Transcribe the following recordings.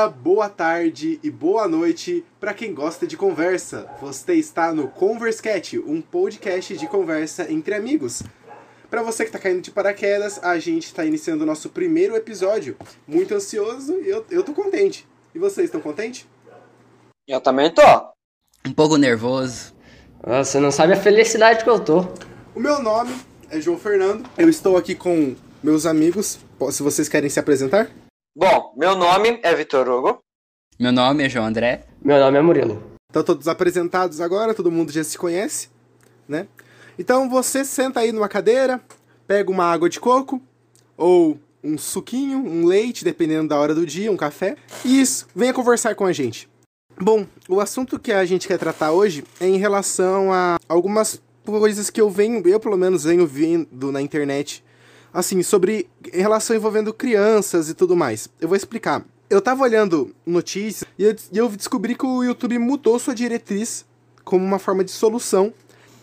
dia, boa tarde e boa noite para quem gosta de conversa. Você está no Converscat, um podcast de conversa entre amigos. Para você que está caindo de paraquedas, a gente está iniciando o nosso primeiro episódio. Muito ansioso e eu, eu tô contente. E vocês estão contentes? Eu também tô. Um pouco nervoso. Ah, Você não sabe a felicidade que eu tô. O meu nome é João Fernando. Eu estou aqui com meus amigos. Se vocês querem se apresentar? Bom, meu nome é Vitor Hugo. Meu nome é João André. Meu nome é Murilo. Estão todos apresentados agora, todo mundo já se conhece, né? Então você senta aí numa cadeira, pega uma água de coco, ou um suquinho, um leite, dependendo da hora do dia, um café. E isso, venha conversar com a gente. Bom, o assunto que a gente quer tratar hoje é em relação a algumas coisas que eu venho, eu pelo menos venho vendo na internet, assim, sobre relação envolvendo crianças e tudo mais. Eu vou explicar. Eu tava olhando notícias e eu, e eu descobri que o YouTube mudou sua diretriz como uma forma de solução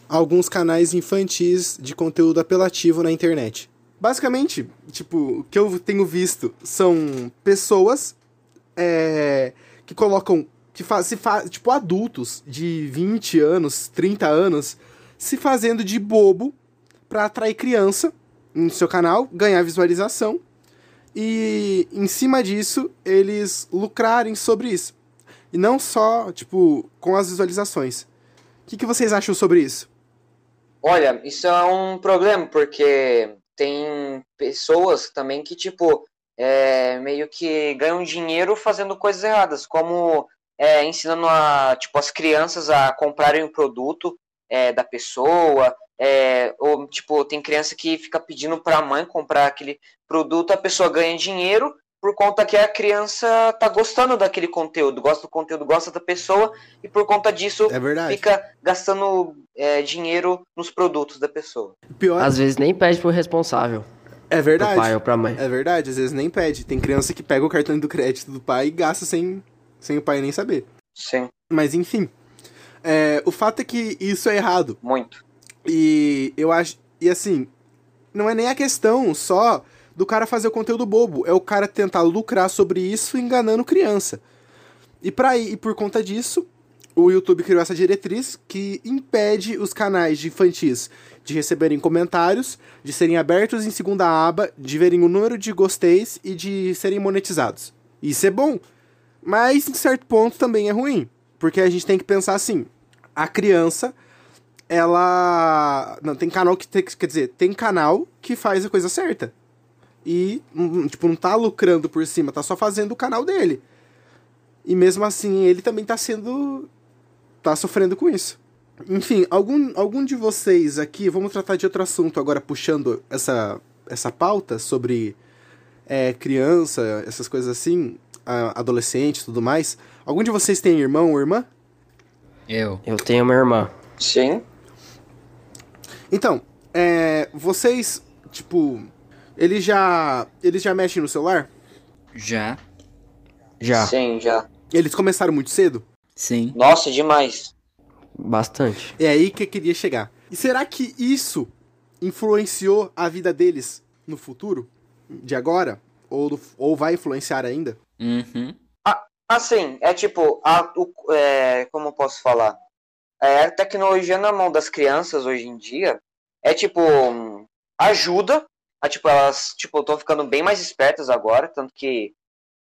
a alguns canais infantis de conteúdo apelativo na internet. Basicamente, tipo, o que eu tenho visto são pessoas é, que colocam que faz, se faz, tipo, adultos de 20 anos, 30 anos, se fazendo de bobo para atrair criança no seu canal, ganhar visualização e em cima disso eles lucrarem sobre isso. E não só, tipo, com as visualizações. O que, que vocês acham sobre isso? Olha, isso é um problema, porque tem pessoas também que, tipo, é, meio que ganham dinheiro fazendo coisas erradas, como é, ensinando a, tipo, as crianças a comprarem o produto é, da pessoa, é, ou, tipo, tem criança que fica pedindo para a mãe comprar aquele produto, a pessoa ganha dinheiro por conta que a criança tá gostando daquele conteúdo, gosta do conteúdo, gosta da pessoa, e por conta disso É verdade. fica gastando é, dinheiro nos produtos da pessoa. Pior, Às vezes nem pede pro responsável, é pro verdade. pai ou pra mãe. É verdade, às vezes nem pede. Tem criança que pega o cartão do crédito do pai e gasta sem, sem o pai nem saber. Sim, Mas enfim. É, o fato é que isso é errado. muito. E eu acho. E assim, não é nem a questão só do cara fazer o conteúdo bobo. É o cara tentar lucrar sobre isso enganando criança. E, pra, e por conta disso, o YouTube criou essa diretriz que impede os canais de infantis de receberem comentários, de serem abertos em segunda aba, de verem o número de gosteis e de serem monetizados. Isso é bom, mas em certo ponto também é ruim, porque a gente tem que pensar assim: a criança, ela não tem canal que tem, quer dizer, tem canal que faz a coisa certa. E hum, tipo não tá lucrando por cima, tá só fazendo o canal dele. E mesmo assim, ele também tá sendo. tá sofrendo com isso. Enfim, algum, algum de vocês aqui, vamos tratar de outro assunto agora, puxando essa, essa pauta sobre é, criança, essas coisas assim, adolescente e tudo mais. Algum de vocês tem irmão ou irmã? Eu. Eu tenho uma irmã. Sim, Então, é, vocês, tipo, eles já. Eles já mexem no celular? Já. Já, sim, já. Eles começaram muito cedo? Sim. Nossa, demais. bastante. É aí que eu queria chegar. E será que isso influenciou a vida deles no futuro? De agora? Ou, do- ou vai influenciar ainda? Uhum. Assim, é tipo, a, o, é, como eu posso falar? É, a tecnologia na mão das crianças hoje em dia é tipo, ajuda. A, tipo, elas tipo, estão ficando bem mais espertas agora, tanto que,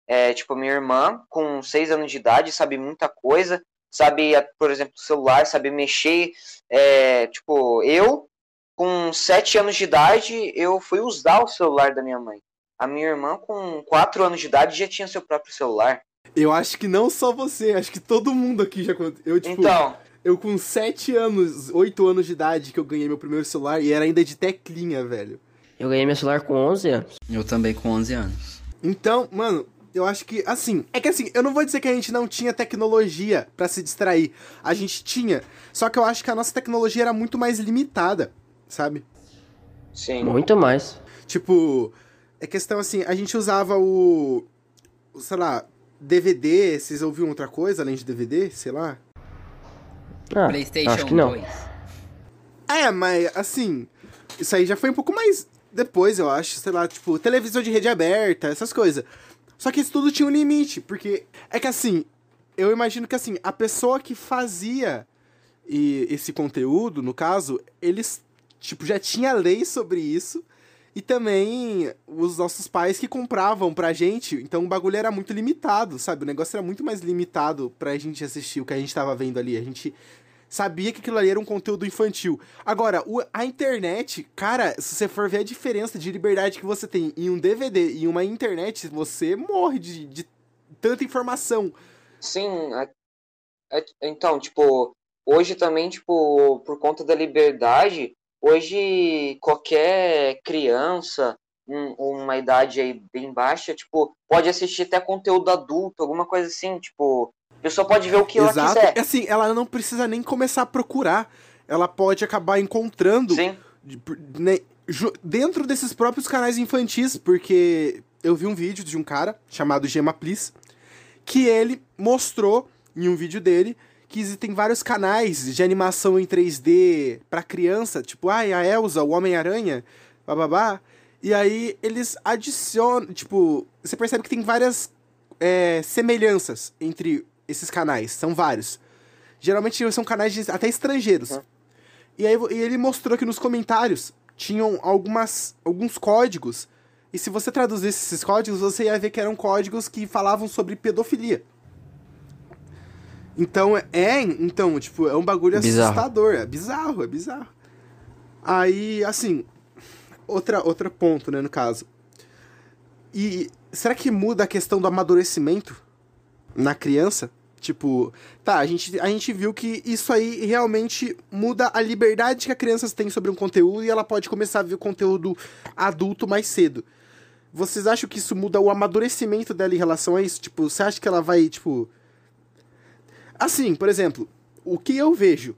é, tipo, minha irmã, com 6 anos de idade, sabe muita coisa, sabe, por exemplo, celular, sabe mexer. É, tipo, eu, com 7 anos de idade, eu fui usar o celular da minha mãe. A minha irmã, com 4 anos de idade, já tinha seu próprio celular. Eu acho que não só você, acho que todo mundo aqui já. Eu, tipo, Então, eu com 7 anos, 8 anos de idade que eu ganhei meu primeiro celular e era ainda de teclinha, velho. Eu ganhei meu celular com 11 anos. Eu também com 11 anos. Então, mano, eu acho que, assim, é que assim, eu não vou dizer que a gente não tinha tecnologia pra se distrair. A gente tinha. Só que eu acho que a nossa tecnologia era muito mais limitada, sabe? sim. Muito mais. Tipo, é questão assim, a gente usava o. o, sei lá, DVD, vocês ouviam outra coisa além de DVD? Sei lá. Ah, PlayStation acho que não. 2. É, mas assim, isso aí já foi um pouco mais depois, eu acho, sei lá, tipo, televisão de rede aberta, essas coisas. Só que isso tudo tinha um limite, porque é que assim, eu imagino que assim, a pessoa que fazia e esse conteúdo, no caso, eles tipo já tinha lei sobre isso e também os nossos pais que compravam pra gente, então o bagulho era muito limitado, sabe? O negócio era muito mais limitado pra gente assistir o que a gente tava vendo ali. A gente sabia que aquilo ali era um conteúdo infantil. Agora, o- a internet, cara, se você for ver a diferença de liberdade que você tem em um DVD e uma internet, você morre de, de tanta informação. Sim, é- é- então, tipo, hoje também, tipo, por conta da liberdade, hoje qualquer criança, um- uma idade aí bem baixa, tipo, pode assistir até conteúdo adulto, alguma coisa assim, tipo, a pessoa pode ver o que ela Exato. quiser. E assim, ela não precisa nem começar a procurar. Ela pode acabar encontrando Sim, né, dentro desses próprios canais infantis, porque eu vi um vídeo de um cara chamado Gema Please, que ele mostrou em um vídeo dele que existem vários canais de animação em 3D pra criança, tipo, ai, a Elsa, o Homem-Aranha, bababá. E aí eles adicionam, tipo, você percebe que tem várias é, semelhanças entre esses canais, são vários. Geralmente são canais de- até estrangeiros. E aí e ele mostrou que nos comentários tinham algumas, alguns códigos. E se você traduzisse esses códigos, você ia ver que eram códigos que falavam sobre pedofilia. Então, é, então, tipo, é um bagulho Bizarro. assustador. É bizarro, é bizarro. Aí, assim, outra, outro ponto, né, no caso. E será que muda a questão do amadurecimento na criança? Tipo, tá, a gente, a gente viu que isso aí realmente muda a liberdade que a criança tem sobre um conteúdo e ela pode começar a ver o conteúdo adulto mais cedo. Vocês acham que isso muda o amadurecimento dela em relação a isso? Tipo, você acha que ela vai, tipo. Assim, por exemplo, o que eu vejo.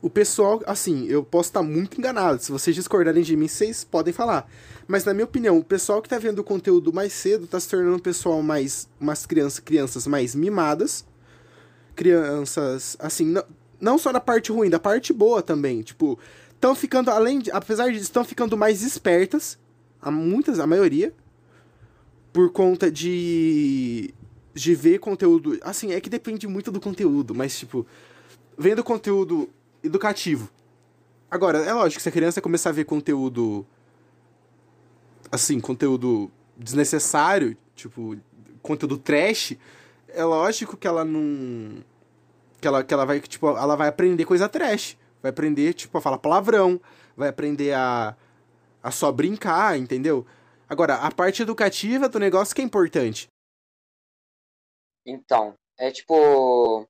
O pessoal, assim, eu posso estar muito enganado. Se vocês discordarem de mim, vocês podem falar. Mas na minha opinião, o pessoal que tá vendo o conteúdo mais cedo tá se tornando um pessoal mais. umas crianças, crianças mais mimadas. Crianças, assim, não, não só na parte ruim, da parte boa também. Tipo, estão ficando, além de. Apesar disso, estão ficando mais espertas. A muitas, a maioria. Por conta de. De ver conteúdo. Assim, é que depende muito do conteúdo, mas, tipo. Vendo conteúdo educativo. Agora, é lógico que se a criança começar a ver conteúdo. Assim, conteúdo desnecessário, tipo, conteúdo trash, é lógico que ela não. Que ela, que ela vai, tipo, ela vai aprender coisa trash. Vai aprender, tipo, a falar palavrão, vai aprender a, a só brincar, entendeu? Agora, a parte educativa do negócio que é importante. Então, é tipo,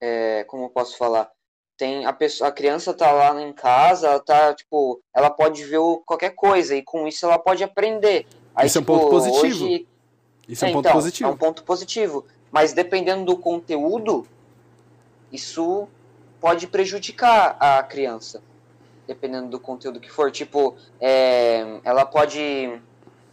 é, como eu posso falar? Tem a pessoa, a criança tá lá em casa, ela tá, tipo, ela pode ver qualquer coisa e com isso ela pode aprender. Aí, Isso é um tipo, ponto positivo. hoje- Isso é um É, ponto então, positivo. É um ponto positivo. Mas dependendo do conteúdo, isso pode prejudicar a criança. Dependendo do conteúdo que for. Tipo, é, ela pode.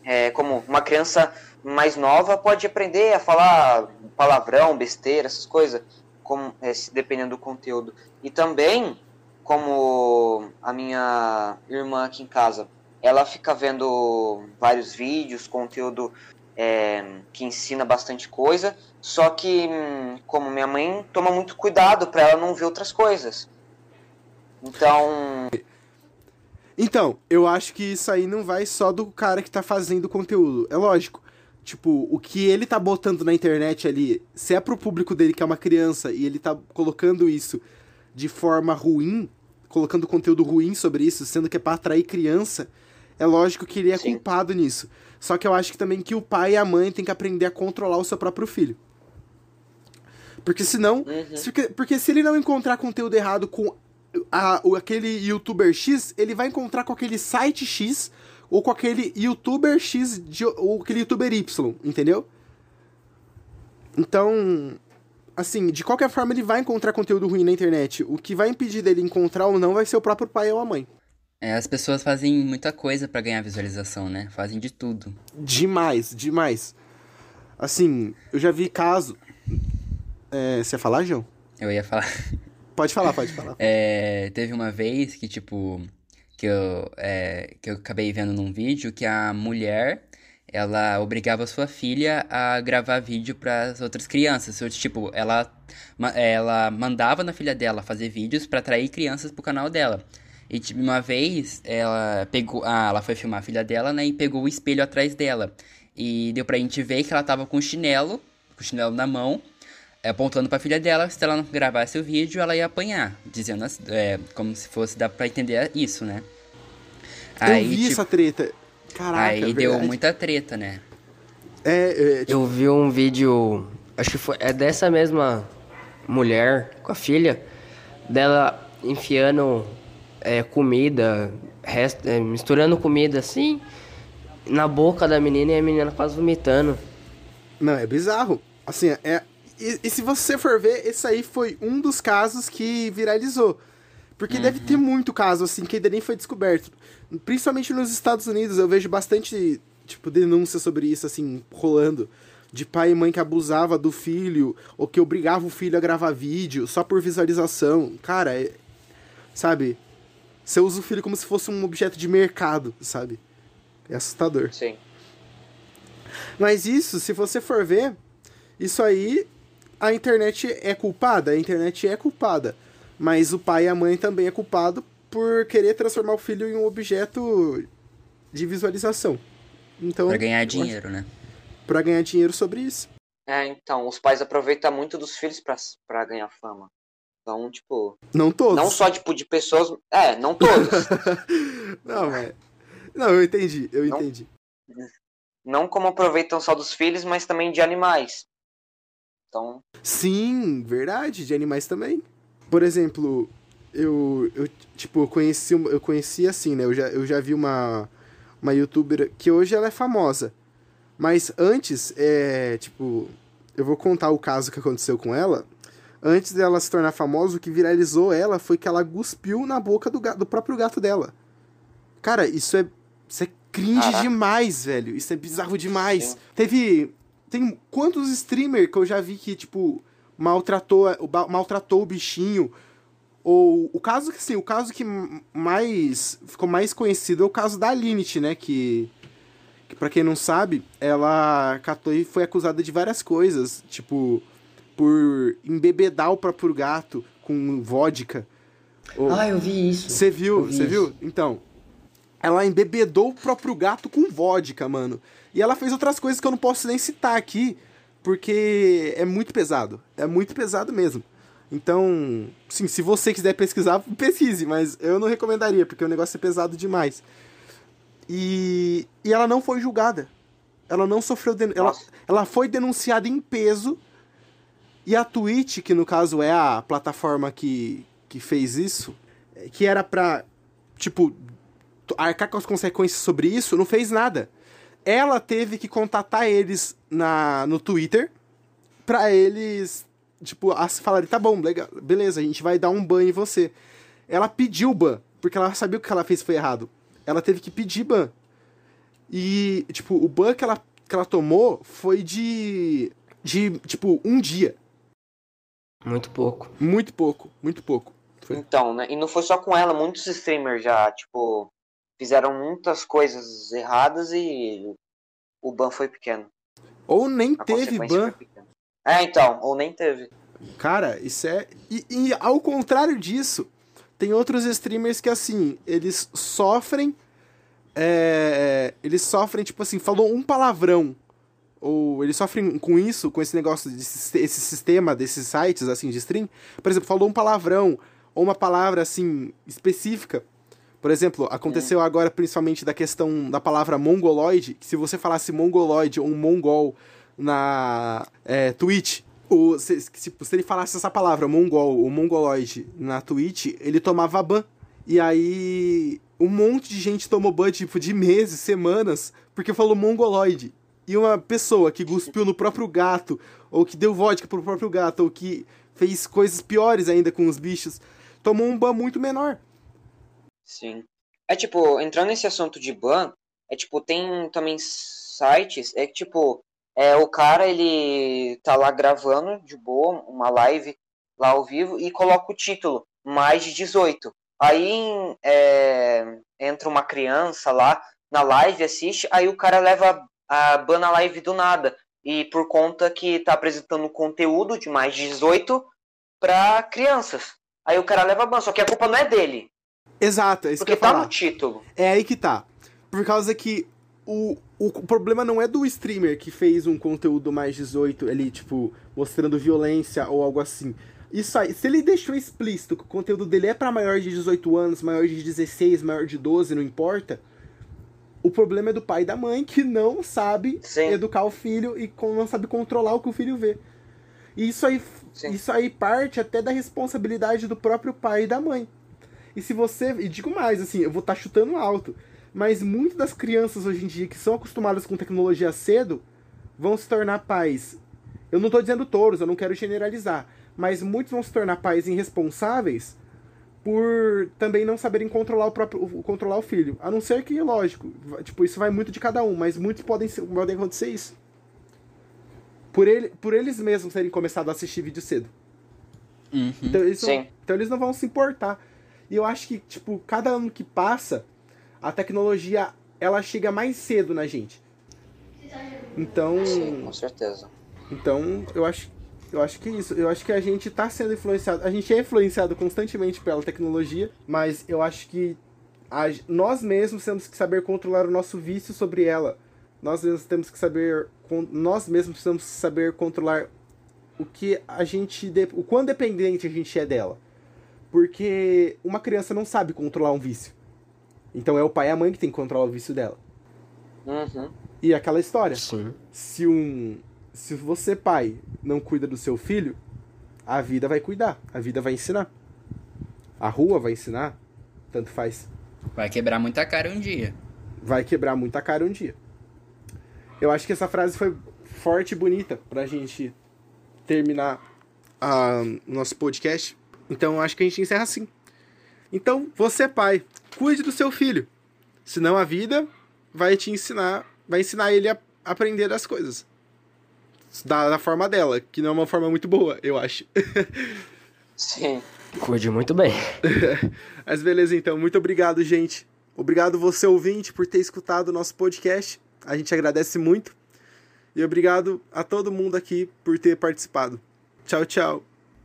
é, como uma criança mais nova pode aprender a falar palavrão, besteira, essas coisas. Como, é, dependendo do conteúdo. E também, como a minha irmã aqui em casa, ela fica vendo vários vídeos, conteúdo é, que ensina bastante coisa, só que hum, como minha mãe toma muito cuidado para ela não ver outras coisas. Então, Então, eu acho que isso aí não vai só do cara que tá fazendo o conteúdo. É lógico. Tipo, o que ele tá botando na internet ali, se é pro público dele que é uma criança e ele tá colocando isso de forma ruim, colocando conteúdo ruim sobre isso, sendo que é pra atrair criança, é lógico que ele é Sim. culpado nisso. Só que eu acho que também que o pai e a mãe têm que aprender a controlar o seu próprio filho. Porque senão. Uhum. se- Porque, porque se ele não encontrar conteúdo errado com a- o- aquele youtuber X, ele vai encontrar com aquele site X ou com aquele youtuber X de, ou aquele youtuber Y, entendeu? Então, assim, de qualquer forma ele vai encontrar conteúdo ruim na internet. O que vai impedir dele encontrar ou não vai ser o próprio pai ou a mãe. É, as pessoas fazem muita coisa pra ganhar visualização, né? Fazem de tudo. Demais, demais. Assim, eu já vi caso. É, você ia falar, João? Eu ia falar. Pode falar, pode falar. É, teve uma vez que, tipo, que eu, é, que eu acabei vendo num vídeo que a mulher, ela obrigava sua filha a gravar vídeo para as outras crianças. Tipo, ela, ela mandava na filha dela fazer vídeos para atrair crianças pro canal dela. E tipo, uma vez ela pegou, ah, ela foi filmar a filha dela, né, e pegou o espelho atrás dela. E deu pra gente ver que ela tava com o chinelo, com o chinelo na mão, é, apontando pra filha dela, se ela não gravasse o vídeo, ela ia apanhar, dizendo assim, é, como se fosse, dá pra entender isso, né? eu vi tipo, essa treta. Caraca, aí é deu muita treta, né? É, é, tipo, Eu vi um vídeo, acho que foi, é dessa mesma mulher com a filha, dela enfiando é, comida, resto, é, misturando comida assim, na boca da menina e a menina quase vomitando. Não, é bizarro. Assim, é. E, e se você for ver, esse aí foi um dos casos que viralizou. Porque deve ter muito caso, assim, que ainda nem foi descoberto. Principalmente nos Estados Unidos, eu vejo bastante, tipo, denúncia sobre isso, assim, rolando. De pai e mãe que abusava do filho, ou que obrigava o filho a gravar vídeo só por visualização. Cara, é, sabe? Você usa o filho como se fosse um objeto de mercado, sabe? É assustador. Sim. Mas isso, se você for ver, isso aí, a internet é culpada, a internet é culpada. Mas o pai e a mãe também é culpado por querer transformar o filho em um objeto de visualização. Então, Pra ganhar dinheiro, né? Pra ganhar dinheiro sobre isso. É, então, os pais aproveitam muito dos filhos pra, pra ganhar fama. Então, tipo, Não todos. não só, tipo, de pessoas... É, não todos. não, é. Não, eu entendi, eu Não? entendi. não como aproveitam só dos filhos, mas também de animais. Então, Sim, verdade, de animais também. Por exemplo, eu, eu tipo, eu conheci, eu conheci assim, né? Eu já, eu já vi uma, uma youtuber que hoje ela é famosa. Mas antes, é, tipo, eu vou contar o caso que aconteceu com ela. Antes dela se tornar famosa, o que viralizou ela foi que ela cuspiu na boca do, ga- do próprio gato dela. Cara, isso é, isso é cringe Caraca. demais, velho. Isso é bizarro demais. Sim. Teve. Tem quantos streamers que eu já vi que, tipo, maltratou, maltratou o bichinho. Ou o caso que sim, o caso que mais ficou mais conhecido é o caso da Alinity, né, que que para quem não sabe, ela catou e foi acusada de várias coisas, tipo por embebedar o próprio gato com vodka. Ou- Ah, eu vi isso. você viu? Você viu? Então, ela embebedou o próprio gato com vodka, mano. E ela fez outras coisas que eu não posso nem citar aqui, porque é muito pesado. É muito pesado mesmo. Então, sim, se você quiser pesquisar, pesquise, mas eu não recomendaria, porque o negócio é pesado demais. E, e ela não foi julgada. Ela não sofreu. den- Ela, ela foi denunciada em peso. E a Twitch, que no caso é a plataforma que, que fez isso, é, que era pra, tipo, arcar com as consequências sobre isso, não fez nada. Ela teve que contatar eles na, no Twitter pra eles, tipo, falarem, tá bom, legal, beleza, a gente vai dar um ban em você. Ela pediu ban, porque ela sabia que o que ela fez foi errado. Ela teve que pedir ban. E, tipo, o ban que ela, que ela tomou foi de, de, tipo, um dia. Muito pouco. Muito pouco, muito pouco. Foi. então, né? E não foi só com ela, muitos streamers já, tipo, fizeram muitas coisas erradas e o ban foi pequeno. Ou nem A teve ban. É, então, ou nem teve. Cara, isso é. E, e ao contrário disso, tem outros streamers que, assim, eles sofrem. é, eles sofrem, tipo assim, falou um palavrão. Ou eles sofrem com isso, com esse negócio, desse, esse sistema desses sites, assim, de stream. Por exemplo, falou um palavrão, ou uma palavra, assim, específica. Por exemplo, aconteceu agora principalmente da questão da palavra mongoloide, que se você falasse mongoloide ou mongol na é, Twitch, o, se, se, se ele falasse essa palavra, mongol ou mongoloide, na Twitch, ele tomava ban. E aí, um monte de gente tomou ban, tipo, de meses, semanas, porque falou mongoloide. E uma pessoa que cuspiu no próprio gato, ou que deu vodka pro próprio gato, ou que fez coisas piores ainda com os bichos, tomou um ban muito menor. Sim. É tipo, entrando nesse assunto de ban, é tipo, tem também sites, é que tipo, é, o cara ele tá lá gravando de boa uma live lá ao vivo e coloca o título mais de 18. Aí é, entra uma criança lá na live, assiste, aí o cara leva a bana live do nada. E por conta que tá apresentando conteúdo de mais de 18 para crianças. Aí o cara leva ban, só que a culpa não é dele. Exato, é isso Porque que eu ia tá no título. É aí que tá. Por causa que o, o problema não é do streamer que fez um conteúdo mais 18, ele, tipo, mostrando violência ou algo assim. Isso aí, se ele deixou explícito que o conteúdo dele é pra maior de 18 anos, maior de 16, maior de 12, não importa. O problema é do pai e da mãe que não sabe Sim. educar o filho e não sabe controlar o que o filho vê. E isso aí, Sim. isso aí parte até da responsabilidade do próprio pai e da mãe. E se você. E digo mais, assim, eu vou estar chutando alto. Mas muitas das crianças hoje em dia que são acostumadas com tecnologia cedo vão se tornar pais. Eu não estou dizendo todos, eu não quero generalizar. Mas muitos vão se tornar pais irresponsáveis por também não saberem controlar o próprio o- controlar o filho. A não ser que, lógico, tipo, isso vai muito de cada um, mas muitos podem, podem acontecer isso. Por, ele, por eles mesmos terem começado a assistir vídeo cedo. Uhum. Então eles, não, Sim. então eles não vão se importar. E eu acho que, tipo, cada ano que passa, a tecnologia, ela chega mais cedo na gente. Então, Sim, com certeza. então eu acho, eu acho que é isso. Eu acho que a gente tá sendo influenciado. A gente é influenciado constantemente pela tecnologia, mas eu acho que a- nós mesmos temos que saber controlar o nosso vício sobre ela. Nós mesmos temos que saber. Nós mesmos precisamos saber controlar o que a gente. O quão dependente a gente é dela. Porque uma criança não sabe controlar um vício. Então é o pai e a mãe que tem que controlar o vício dela. Uhum. E aquela história Sim. se um se você pai não cuida do seu filho, a vida vai cuidar, a vida vai ensinar. A rua vai ensinar, tanto faz. Vai quebrar muita cara um dia. Vai quebrar muita cara um dia. Eu acho que essa frase foi forte e bonita pra gente terminar o nosso podcast. Então eu acho que a gente encerra assim. Então, você pai, cuide do seu filho. Senão a vida vai te ensinar, vai ensinar ele a aprender as coisas. Da, da forma dela, que não é uma forma muito boa, eu acho. Sim. Cuide muito bem. Mas beleza, então. Muito obrigado, gente. Obrigado você, ouvinte, por ter escutado o nosso podcast. A gente agradece muito. E obrigado a todo mundo aqui por ter participado. Tchau, tchau.